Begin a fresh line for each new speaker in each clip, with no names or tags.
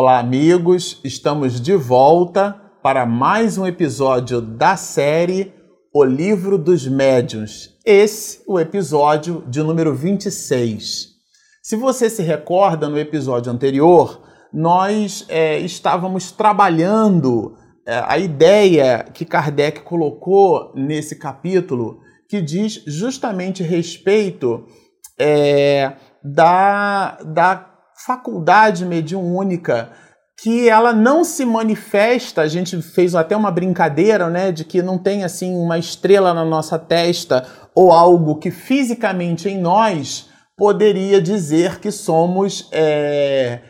Olá, amigos, estamos de volta para mais um episódio da série O Livro dos Médiuns. Esse, o episódio de número 26. Se você se recorda, no episódio anterior, nós é, estávamos trabalhando é, a ideia que Kardec colocou nesse capítulo, que diz justamente respeito é, da, da faculdade mediúnica que ela não se manifesta, a gente fez até uma brincadeira, né, de que não tem assim uma estrela na nossa testa ou algo que fisicamente em nós poderia dizer que somos é,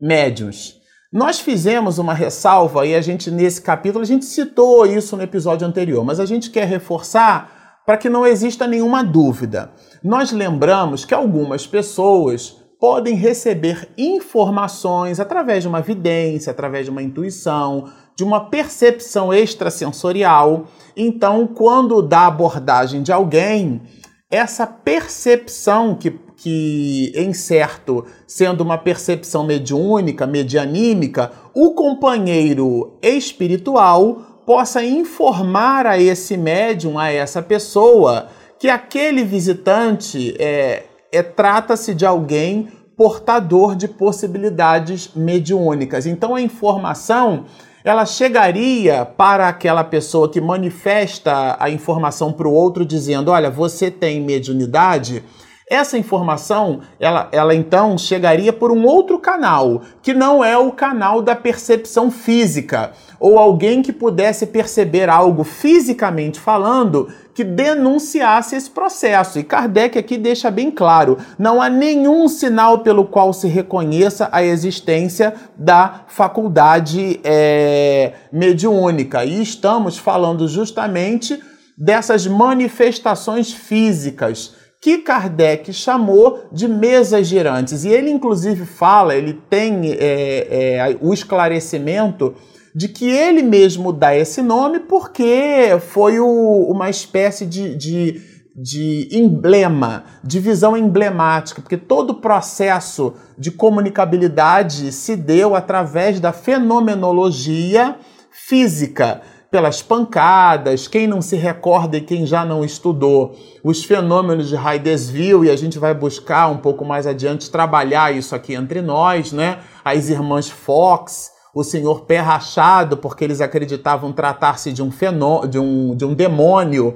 médios. Nós fizemos uma ressalva e a gente nesse capítulo a gente citou isso no episódio anterior, mas a gente quer reforçar para que não exista nenhuma dúvida. Nós lembramos que algumas pessoas podem receber informações através de uma vidência, através de uma intuição, de uma percepção extrasensorial. Então, quando dá abordagem de alguém, essa percepção que, que em certo, sendo uma percepção mediúnica, medianímica, o companheiro espiritual possa informar a esse médium, a essa pessoa, que aquele visitante é, é, trata-se de alguém portador de possibilidades mediúnicas. Então a informação ela chegaria para aquela pessoa que manifesta a informação para o outro dizendo, olha, você tem mediunidade. Essa informação, ela, ela então chegaria por um outro canal, que não é o canal da percepção física, ou alguém que pudesse perceber algo fisicamente falando que denunciasse esse processo. E Kardec aqui deixa bem claro: não há nenhum sinal pelo qual se reconheça a existência da faculdade é, mediúnica. E estamos falando justamente dessas manifestações físicas que Kardec chamou de mesas girantes. E ele, inclusive, fala, ele tem é, é, o esclarecimento de que ele mesmo dá esse nome porque foi o, uma espécie de, de, de emblema, de visão emblemática, porque todo o processo de comunicabilidade se deu através da fenomenologia física, pelas pancadas, quem não se recorda e quem já não estudou os fenômenos de Hydesville, e a gente vai buscar um pouco mais adiante trabalhar isso aqui entre nós, né? As irmãs Fox, o senhor pé rachado, porque eles acreditavam tratar-se de um fenô de um, de um demônio.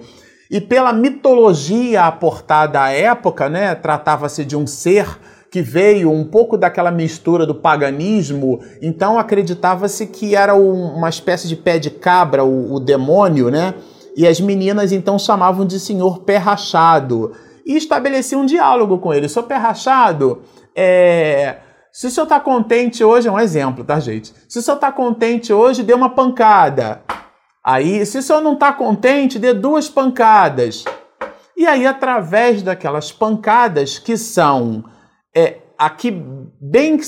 E pela mitologia aportada à época, né, tratava-se de um ser que veio um pouco daquela mistura do paganismo, então acreditava-se que era um, uma espécie de pé de cabra, o, o, demônio, né? E as meninas então chamavam de senhor pé rachado. E estabeleciam um diálogo com ele. Senhor pé rachado, é, se o senhor está contente hoje, é um exemplo, tá, gente? Se o senhor está contente hoje, dê uma pancada. Aí, se o senhor não está contente, dê duas pancadas. E aí, através daquelas pancadas que são é, aqui bem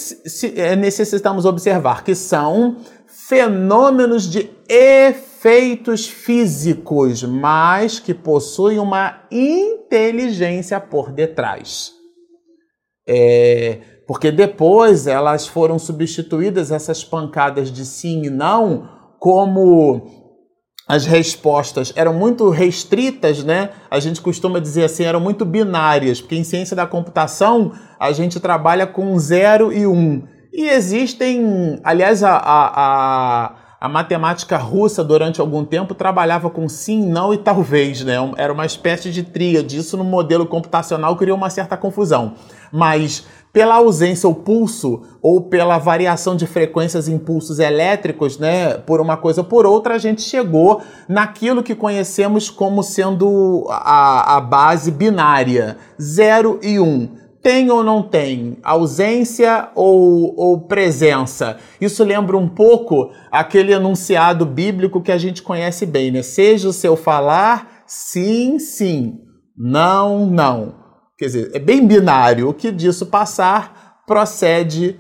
é, necessitamos observar que são fenômenos de efeitos físicos, mas que possuem uma inteligência por detrás. É, porque depois elas foram substituídas, essas pancadas de sim e não, como as respostas eram muito restritas, né? A gente costuma dizer assim, eram muito binárias, porque em ciência da computação a gente trabalha com zero e um. E existem, aliás, a, a, a, a matemática russa durante algum tempo trabalhava com sim, não e talvez, né? Era uma espécie de tríade. Isso no modelo computacional criou uma certa confusão. Mas pela ausência ou pulso ou pela variação de frequências em pulsos elétricos, né, por uma coisa ou por outra, a gente chegou naquilo que conhecemos como sendo a, a base binária, 0 e 1. Um. Tem ou não tem? Ausência ou, ou presença? Isso lembra um pouco aquele enunciado bíblico que a gente conhece bem, né? Seja o seu falar sim, sim, não, não. Quer dizer, é bem binário. O que disso passar procede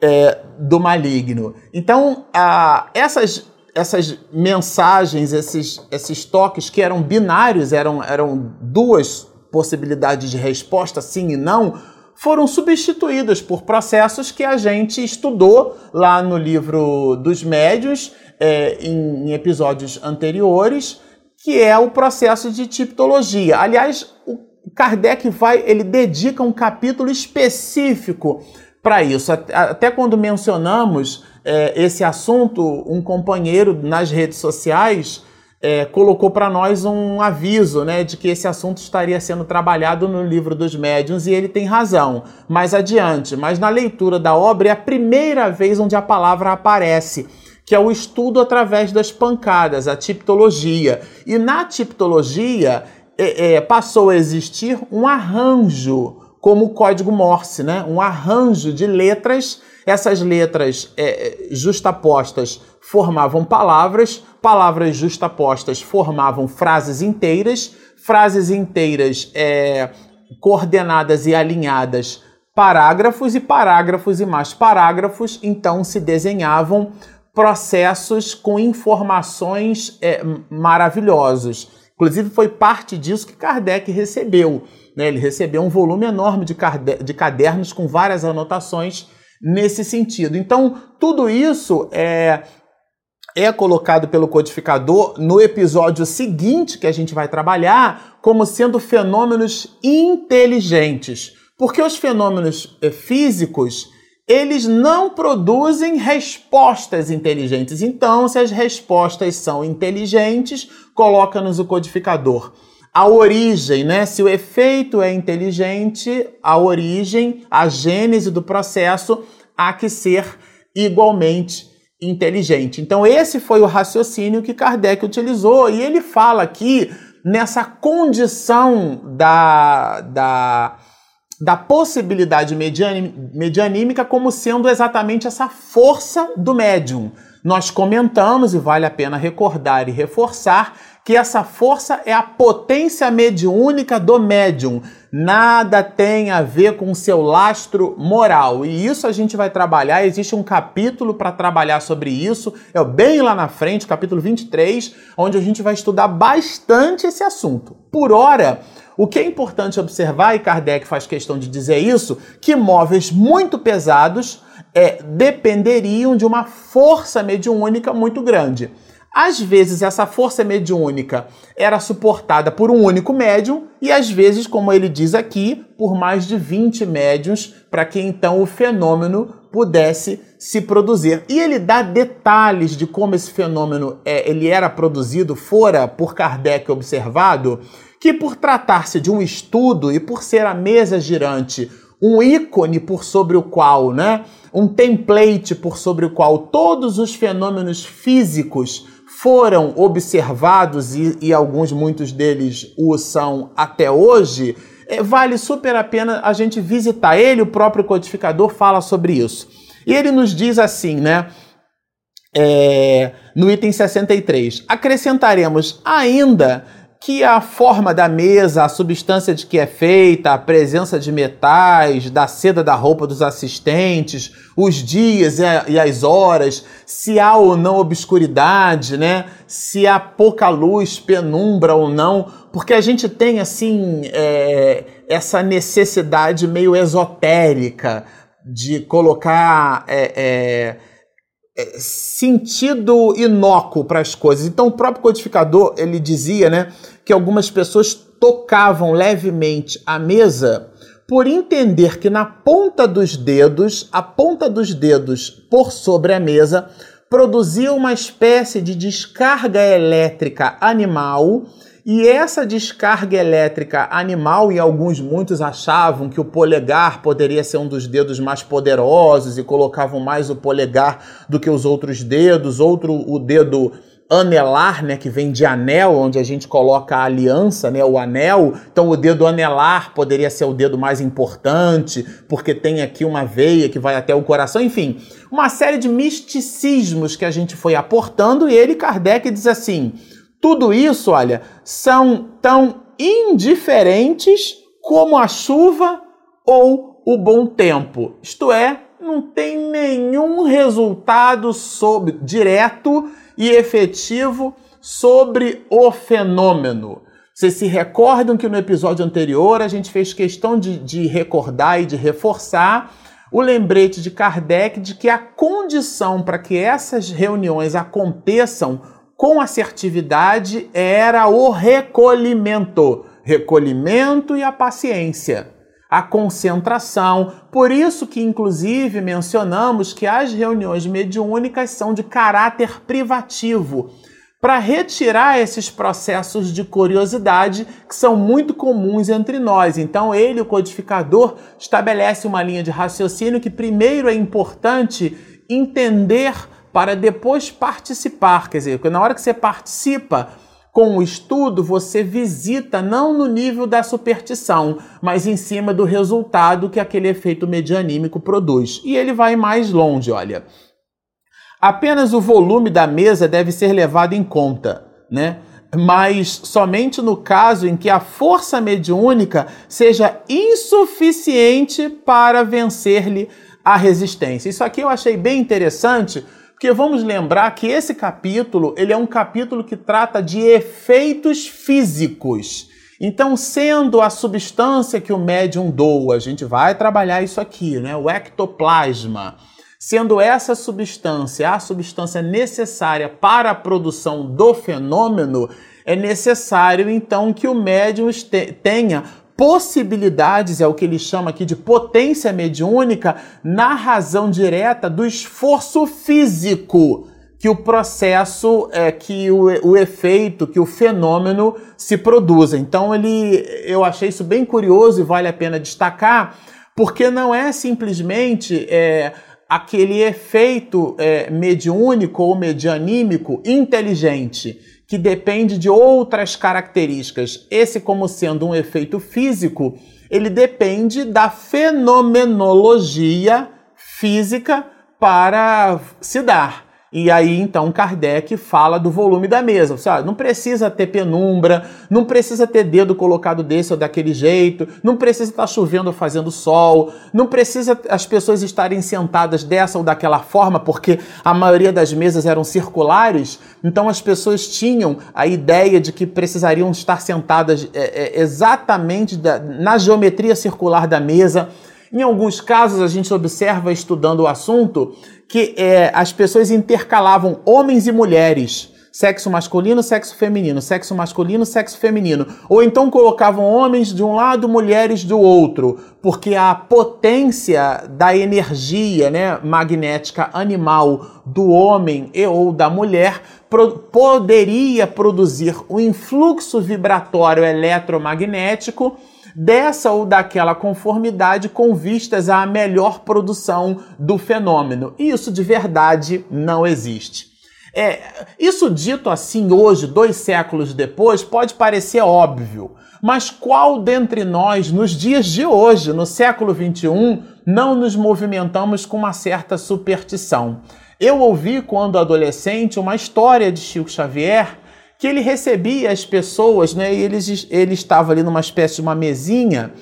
é, do maligno. Então, a, essas, essas mensagens, esses, esses toques que eram binários, eram, eram duas possibilidades de resposta, sim e não, foram substituídas por processos que a gente estudou lá no livro dos médios, é, em, em episódios anteriores, que é o processo de tipologia. Aliás, o Kardec vai, ele dedica um capítulo específico para isso. Até quando mencionamos é, esse assunto, um companheiro nas redes sociais é, colocou para nós um aviso né, de que esse assunto estaria sendo trabalhado no livro dos médiuns e ele tem razão. Mais adiante, mas na leitura da obra é a primeira vez onde a palavra aparece que é o estudo através das pancadas, a tipologia. E na tipologia é, é, passou a existir um arranjo como o código Morse, né? Um arranjo de letras. Essas letras é, justapostas formavam palavras, palavras justapostas formavam frases inteiras, frases inteiras é, coordenadas e alinhadas parágrafos e parágrafos e mais parágrafos, então se desenhavam processos com informações é, maravilhosos. Inclusive, foi parte disso que Kardec recebeu. Né? Ele recebeu um volume enorme de, de cadernos com várias anotações nesse sentido. Então, tudo isso é, é colocado pelo codificador no episódio seguinte que a gente vai trabalhar como sendo fenômenos inteligentes. Porque os fenômenos é, físicos eles não produzem respostas inteligentes. Então, se as respostas são inteligentes, coloca-nos o codificador. A origem, né? Se o efeito é inteligente, a origem, a gênese do processo há que ser igualmente inteligente. Então, esse foi o raciocínio que Kardec utilizou, e ele fala aqui nessa condição da, da da possibilidade medianímica como sendo exatamente essa força do médium. Nós comentamos, e vale a pena recordar e reforçar, que essa força é a potência mediúnica do médium. Nada tem a ver com seu lastro moral. E isso a gente vai trabalhar. Existe um capítulo para trabalhar sobre isso, é bem lá na frente, capítulo 23, onde a gente vai estudar bastante esse assunto. Por hora, o que é importante observar, e Kardec faz questão de dizer isso, que móveis muito pesados é, dependeriam de uma força mediúnica muito grande. Às vezes essa força mediúnica era suportada por um único médium e às vezes, como ele diz aqui, por mais de 20 médiums, para que então o fenômeno pudesse se produzir. E ele dá detalhes de como esse fenômeno é, ele era produzido, fora por Kardec observado, que por tratar-se de um estudo e por ser a mesa girante um ícone por sobre o qual, né, um template por sobre o qual todos os fenômenos físicos foram observados e, e alguns, muitos deles o são até hoje, é, vale super a pena a gente visitar. Ele, o próprio codificador, fala sobre isso. E ele nos diz assim, né? É, no item 63, acrescentaremos ainda que a forma da mesa, a substância de que é feita, a presença de metais, da seda da roupa dos assistentes, os dias e as horas, se há ou não obscuridade, né? Se há pouca luz, penumbra ou não, porque a gente tem assim é, essa necessidade meio esotérica de colocar é, é, sentido inócuo para as coisas. Então o próprio codificador ele dizia, né, que algumas pessoas tocavam levemente a mesa por entender que na ponta dos dedos, a ponta dos dedos por sobre a mesa, produzia uma espécie de descarga elétrica animal e essa descarga elétrica animal, e alguns muitos achavam que o polegar poderia ser um dos dedos mais poderosos e colocavam mais o polegar do que os outros dedos, outro o dedo anelar, né, que vem de anel, onde a gente coloca a aliança, né, o anel. Então o dedo anelar poderia ser o dedo mais importante, porque tem aqui uma veia que vai até o coração, enfim, uma série de misticismos que a gente foi aportando e ele Kardec diz assim: tudo isso, olha, são tão indiferentes como a chuva ou o bom tempo. Isto é, não tem nenhum resultado sobre, direto e efetivo sobre o fenômeno. Vocês se recordam que no episódio anterior a gente fez questão de, de recordar e de reforçar o lembrete de Kardec de que a condição para que essas reuniões aconteçam com assertividade era o recolhimento. Recolhimento e a paciência a concentração. Por isso que, inclusive, mencionamos que as reuniões mediúnicas são de caráter privativo, para retirar esses processos de curiosidade que são muito comuns entre nós. Então, ele, o codificador, estabelece uma linha de raciocínio que primeiro é importante entender para depois participar. Quer dizer, na hora que você participa, com o estudo, você visita não no nível da superstição, mas em cima do resultado que aquele efeito medianímico produz. E ele vai mais longe, olha. Apenas o volume da mesa deve ser levado em conta, né? Mas somente no caso em que a força mediúnica seja insuficiente para vencer-lhe a resistência. Isso aqui eu achei bem interessante, porque vamos lembrar que esse capítulo, ele é um capítulo que trata de efeitos físicos. Então, sendo a substância que o médium doa, a gente vai trabalhar isso aqui, né? O ectoplasma. Sendo essa substância a substância necessária para a produção do fenômeno, é necessário então que o médium tenha possibilidades, é o que ele chama aqui de potência mediúnica, na razão direta do esforço físico que o processo, é, que o, o efeito, que o fenômeno se produza. Então ele, eu achei isso bem curioso e vale a pena destacar, porque não é simplesmente é, aquele efeito é, mediúnico ou medianímico inteligente que depende de outras características. Esse, como sendo um efeito físico, ele depende da fenomenologia física para se dar. E aí, então, Kardec fala do volume da mesa. Você, não precisa ter penumbra, não precisa ter dedo colocado desse ou daquele jeito, não precisa estar chovendo ou fazendo sol, não precisa as pessoas estarem sentadas dessa ou daquela forma, porque a maioria das mesas eram circulares, então as pessoas tinham a ideia de que precisariam estar sentadas é, é, exatamente da, na geometria circular da mesa. Em alguns casos, a gente observa, estudando o assunto, que é, as pessoas intercalavam homens e mulheres. Sexo masculino, sexo feminino, sexo masculino, sexo feminino. Ou então colocavam homens de um lado, mulheres do outro, porque a potência da energia né, magnética animal do homem e ou da mulher pro poderia produzir um influxo vibratório eletromagnético dessa ou daquela conformidade com vistas à melhor produção do fenômeno. Isso de verdade não existe. É, isso dito assim hoje, dois séculos depois, pode parecer óbvio, mas qual dentre nós, nos dias de hoje, no século XXI, não nos movimentamos com uma certa superstição? Eu ouvi, quando adolescente, uma história de Chico Xavier que ele recebia as pessoas, né? E ele, ele estava ali numa espécie de uma mesinha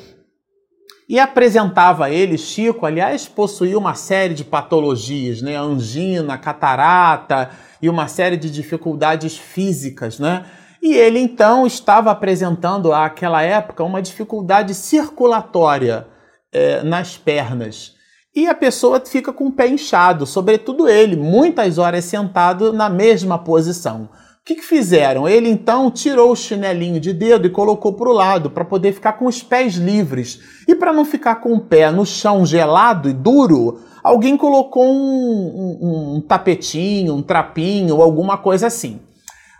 e apresentava a ele, Chico, aliás, possuía uma série de patologias, né? Angina, catarata e uma série de dificuldades físicas, né? E ele então estava apresentando àquela época uma dificuldade circulatória é, nas pernas. E a pessoa fica com o pé inchado, sobretudo ele, muitas horas sentado na mesma posição. O que, que, fizeram? Ele então tirou o chinelinho de dedo e colocou para o lado para poder ficar com os pés livres. E para não ficar com o pé no chão gelado e duro, alguém colocou um, um, um tapetinho, um trapinho, alguma coisa assim.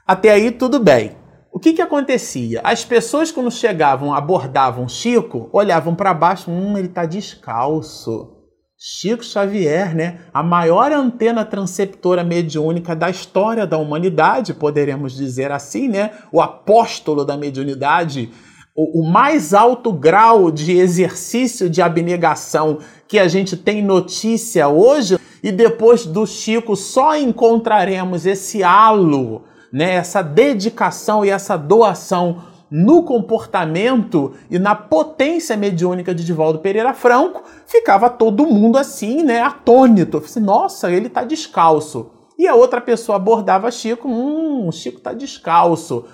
Até aí tudo bem. O que, que acontecia? As pessoas, quando chegavam, abordavam Chico, olhavam para baixo, hum, ele está descalço. Chico Xavier, né? A maior antena transceptora mediúnica da história da humanidade, poderemos dizer assim, né? O apóstolo da mediunidade, o, o mais alto grau de exercício de abnegação que a gente tem notícia hoje, e depois do Chico só encontraremos esse halo, né? Essa dedicação e essa doação no comportamento e na potência mediúnica de Divaldo Pereira Franco, ficava todo mundo assim, né, atônito. Assim, Nossa, ele tá descalço. E a outra pessoa abordava Chico, hum, Chico tá descalço.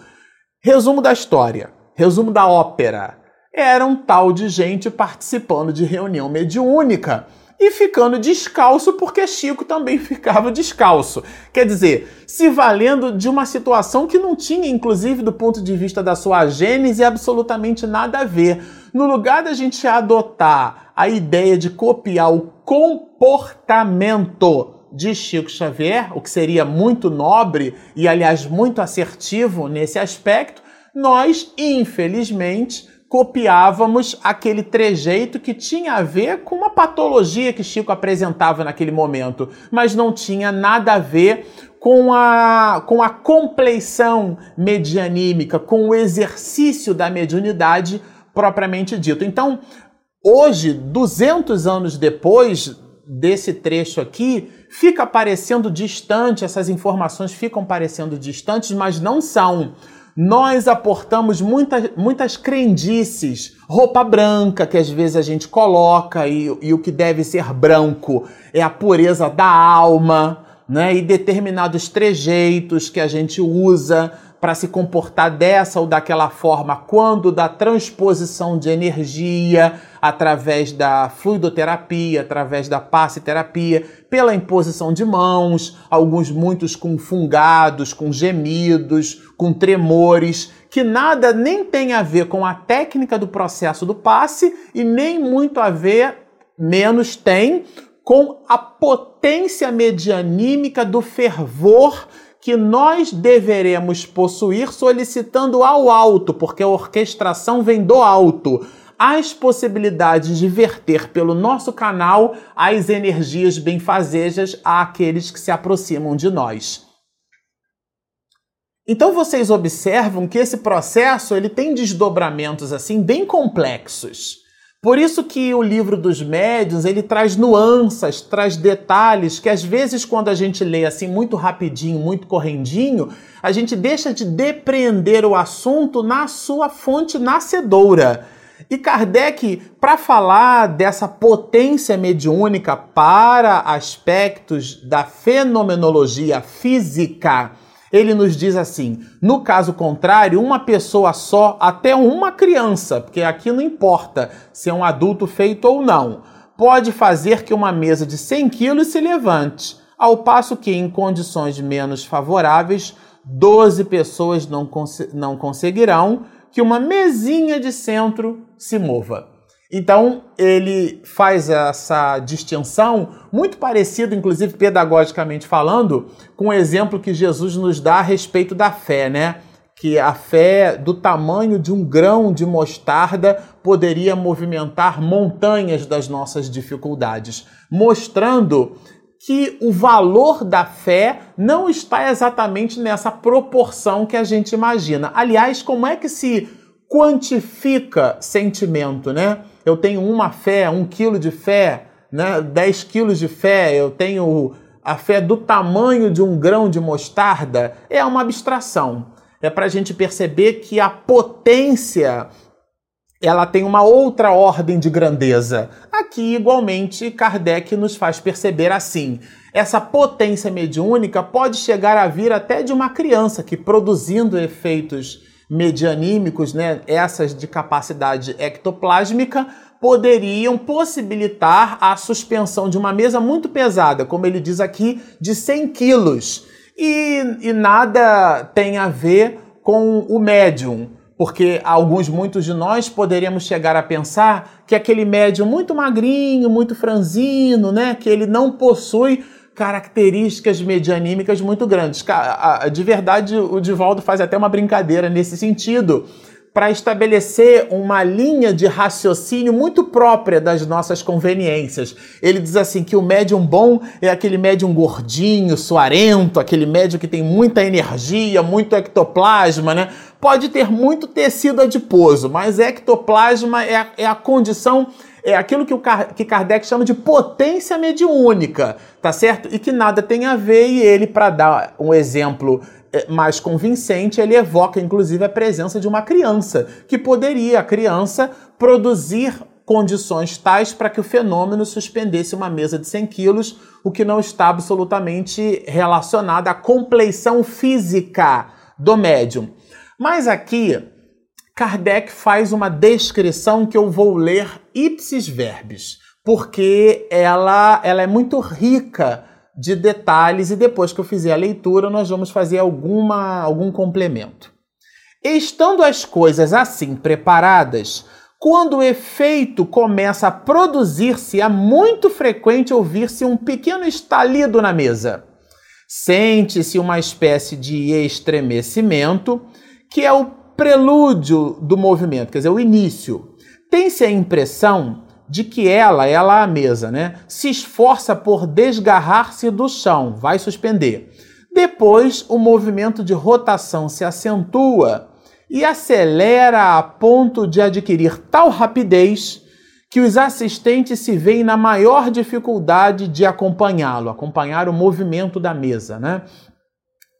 Resumo da história, resumo da ópera. Era um tal de gente participando de reunião mediúnica e ficando descalço porque Chico também ficava descalço. Quer dizer, se valendo de uma situação que não tinha, inclusive do ponto de vista da sua gênese, absolutamente nada a ver. No lugar da gente adotar a ideia de copiar o comportamento de Chico Xavier, o que seria muito nobre e, aliás, muito assertivo nesse aspecto, nós, infelizmente, copiávamos aquele trejeito que tinha a ver com uma patologia que Chico apresentava naquele momento, mas não tinha nada a ver com a, com a compleição medianímica, com o exercício da mediunidade propriamente dito. Então, hoje, 200 anos depois desse trecho aqui, fica parecendo distante, essas informações ficam parecendo distantes, mas não são nós aportamos muitas, muitas crendices, roupa branca que às vezes a gente coloca e, e o que deve ser branco é a pureza da alma, né? E determinados trejeitos que a gente usa para se comportar dessa ou daquela forma quando da transposição de energia através da fluidoterapia, através da passe terapia, pela imposição de mãos, alguns muitos com fungados, com gemidos, com tremores, que nada nem tem a ver com a técnica do processo do passe e nem muito a ver, menos tem, com a potência medianímica do fervor que nós deveremos possuir solicitando ao alto, porque a orquestração vem do alto, as possibilidades de verter pelo nosso canal as energias benfazejas àqueles que se aproximam de nós. Então vocês observam que esse processo ele tem desdobramentos assim bem complexos. Por isso que o livro dos médiuns, ele traz nuances, traz detalhes que às vezes quando a gente lê assim muito rapidinho, muito correndinho, a gente deixa de depreender o assunto na sua fonte nascedoura. E Kardec, para falar dessa potência mediúnica para aspectos da fenomenologia física, ele nos diz assim: no caso contrário, uma pessoa só, até uma criança, porque aqui não importa se é um adulto feito ou não, pode fazer que uma mesa de 100 quilos se levante, ao passo que, em condições menos favoráveis, 12 pessoas não, cons não conseguirão que uma mesinha de centro se mova. Então, ele faz essa distinção, muito parecido, inclusive pedagogicamente falando, com o exemplo que Jesus nos dá a respeito da fé, né? Que a fé do tamanho de um grão de mostarda poderia movimentar montanhas das nossas dificuldades, mostrando que o valor da fé não está exatamente nessa proporção que a gente imagina. Aliás, como é que se quantifica sentimento, né? Eu tenho uma fé, um quilo de fé, né? 10 quilos de fé, eu tenho a fé do tamanho de um grão de mostarda, é uma abstração. É para a gente perceber que a potência ela tem uma outra ordem de grandeza. Aqui, igualmente, Kardec nos faz perceber assim: essa potência mediúnica pode chegar a vir até de uma criança que, produzindo efeitos medianímicos, né, essas de capacidade ectoplásmica, poderiam possibilitar a suspensão de uma mesa muito pesada, como ele diz aqui, de 100 quilos. E, e nada tem a ver com o médium, porque alguns, muitos de nós poderíamos chegar a pensar que aquele médium muito magrinho, muito franzino, né, que ele não possui características medianímicas muito grandes. De verdade, o Divaldo faz até uma brincadeira nesse sentido, para estabelecer uma linha de raciocínio muito própria das nossas conveniências. Ele diz assim que o médium bom é aquele médium gordinho, suarento, aquele médium que tem muita energia, muito ectoplasma, né? Pode ter muito tecido adiposo, mas ectoplasma é a, é a condição é aquilo que, o que Kardec chama de potência mediúnica, tá certo? E que nada tem a ver, e ele, para dar um exemplo é, mais convincente, ele evoca inclusive a presença de uma criança, que poderia, a criança, produzir condições tais para que o fenômeno suspendesse uma mesa de 100 quilos, o que não está absolutamente relacionado à compleição física do médium. Mas aqui, Kardec faz uma descrição que eu vou ler ipsis verbis, porque ela, ela é muito rica de detalhes e depois que eu fizer a leitura nós vamos fazer alguma, algum complemento. Estando as coisas assim preparadas, quando o efeito começa a produzir-se, é muito frequente ouvir-se um pequeno estalido na mesa. Sente-se uma espécie de estremecimento, que é o prelúdio do movimento, quer dizer, o início. Tem-se a impressão de que ela, ela a mesa, né, se esforça por desgarrar-se do chão, vai suspender. Depois, o movimento de rotação se acentua e acelera a ponto de adquirir tal rapidez que os assistentes se veem na maior dificuldade de acompanhá-lo, acompanhar o movimento da mesa, né?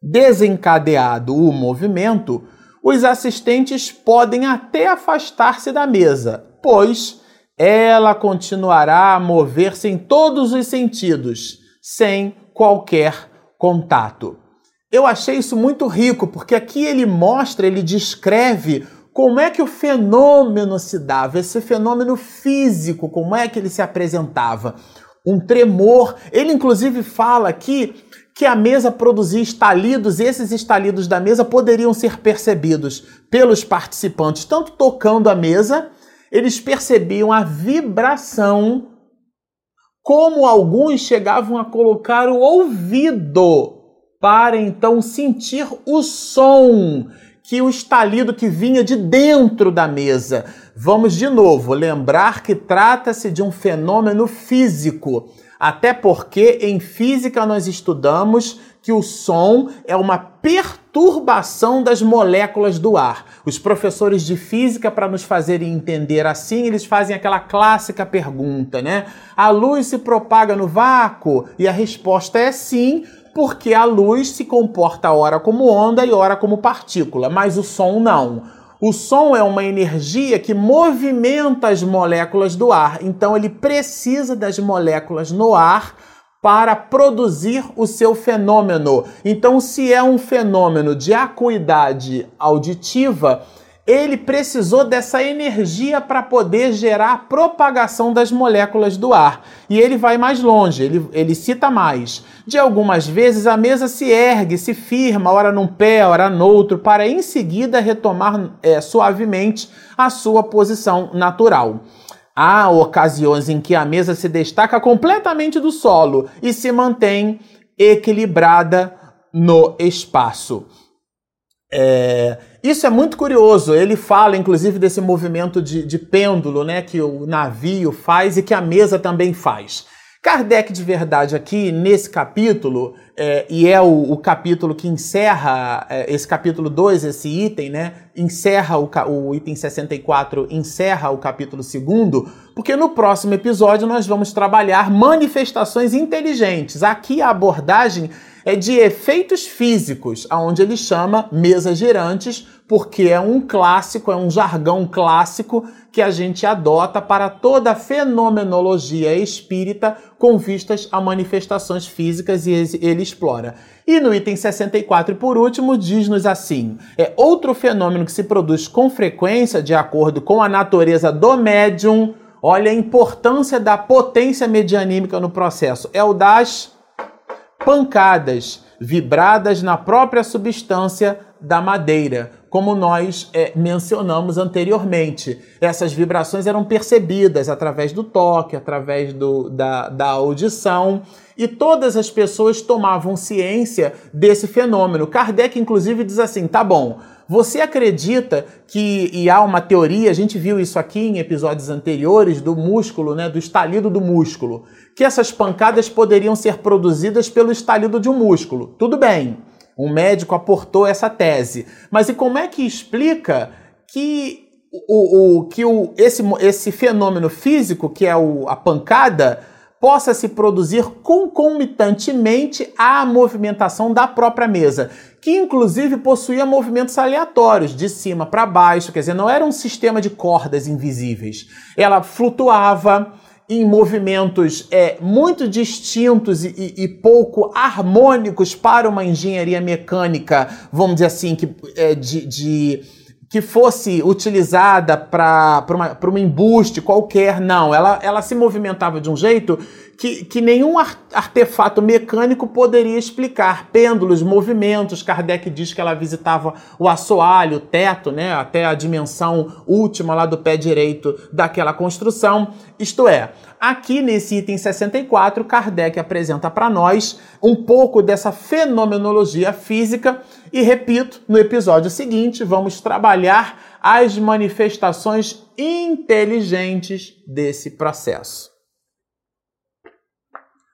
Desencadeado o movimento, os assistentes podem até afastar-se da mesa, pois ela continuará a mover-se em todos os sentidos, sem qualquer contato. Eu achei isso muito rico, porque aqui ele mostra, ele descreve como é que o fenômeno se dava, esse fenômeno físico, como é que ele se apresentava. Um tremor. Ele, inclusive, fala aqui que a mesa produzia estalidos, e esses estalidos da mesa poderiam ser percebidos pelos participantes, tanto tocando a mesa, eles percebiam a vibração, como alguns chegavam a colocar o ouvido para então sentir o som que o estalido que vinha de dentro da mesa. Vamos de novo lembrar que trata-se de um fenômeno físico, até porque em física nós estudamos que o som é uma perturbação das moléculas do ar. Os professores de física, para nos fazerem entender assim, eles fazem aquela clássica pergunta, né? A luz se propaga no vácuo? E a resposta é sim, porque a luz se comporta ora como onda e ora como partícula, mas o som não. O som é uma energia que movimenta as moléculas do ar, então ele precisa das moléculas no ar para produzir o seu fenômeno. Então, se é um fenômeno de acuidade auditiva, ele precisou dessa energia para poder gerar a propagação das moléculas do ar. E ele vai mais longe, ele, ele cita mais. De algumas vezes a mesa se ergue, se firma, ora num pé, ora no outro, para em seguida retomar é, suavemente a sua posição natural. Há ocasiões em que a mesa se destaca completamente do solo e se mantém equilibrada no espaço. É, isso é muito curioso. Ele fala, inclusive, desse movimento de, de pêndulo né, que o navio faz e que a mesa também faz. Kardec, de verdade, aqui nesse capítulo, é, e é o, o, capítulo que encerra, é, esse capítulo 2, esse item, né? Encerra o, o item 64, encerra o capítulo 2, porque no próximo episódio nós vamos trabalhar manifestações inteligentes. Aqui a abordagem é de efeitos físicos, aonde ele chama mesas girantes, porque é um clássico, é um jargão clássico que a gente adota para toda a fenomenologia espírita com vistas a manifestações físicas e ele explora. E no item 64, e por último, diz-nos assim: é outro fenômeno que se produz com frequência de acordo com a natureza do médium. Olha a importância da potência medianímica no processo. É o das pancadas vibradas na própria substância da madeira, como nós é, mencionamos anteriormente. Essas vibrações eram percebidas através do toque, através do, da, da audição, e todas as pessoas tomavam ciência desse fenômeno. Kardec, inclusive, diz assim: tá bom, você acredita que, e há uma teoria, a gente viu isso aqui em episódios anteriores, do músculo, né, do estalido do músculo, que essas pancadas poderiam ser produzidas pelo estalido de um músculo. Tudo bem, um médico aportou essa tese. Mas e como é que explica que, o, o, que o, esse, esse fenômeno físico, que é o, a pancada, possa se produzir concomitantemente à movimentação da própria mesa, que inclusive possuía movimentos aleatórios, de cima para baixo, quer dizer, não era um sistema de cordas invisíveis. Ela flutuava em movimentos é, muito distintos e, e, pouco harmônicos para uma engenharia mecânica, vamos dizer assim, que, é, de, de que fosse utilizada para um embuste qualquer, não. Ela, ela se movimentava de um jeito que, que nenhum artefato mecânico poderia explicar. Pêndulos, movimentos. Kardec diz que ela visitava o assoalho, o teto, né, até a dimensão última lá do pé direito daquela construção. Isto é, aqui nesse item 64, Kardec apresenta para nós um pouco dessa fenomenologia física e repito, no episódio seguinte vamos trabalhar as manifestações inteligentes desse processo.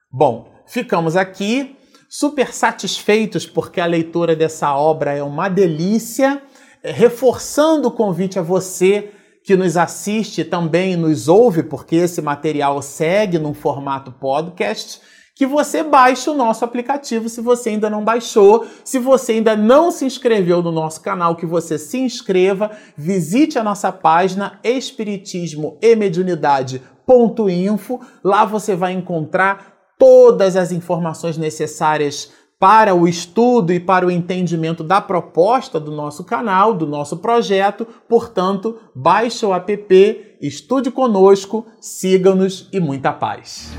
Bom, ficamos aqui super satisfeitos porque a leitura dessa obra é uma delícia, é, reforçando o convite a você que nos assiste também nos ouve, porque esse material segue num formato podcast, que você baixe o nosso aplicativo se você ainda não baixou. Se você ainda não se inscreveu no nosso canal, que você se inscreva, visite a nossa página espiritismo e mediunidade.info. Lá você vai encontrar todas as informações necessárias para o estudo e para o entendimento da proposta do nosso canal, do nosso projeto. Portanto, baixe o app, estude conosco, siga-nos e muita paz.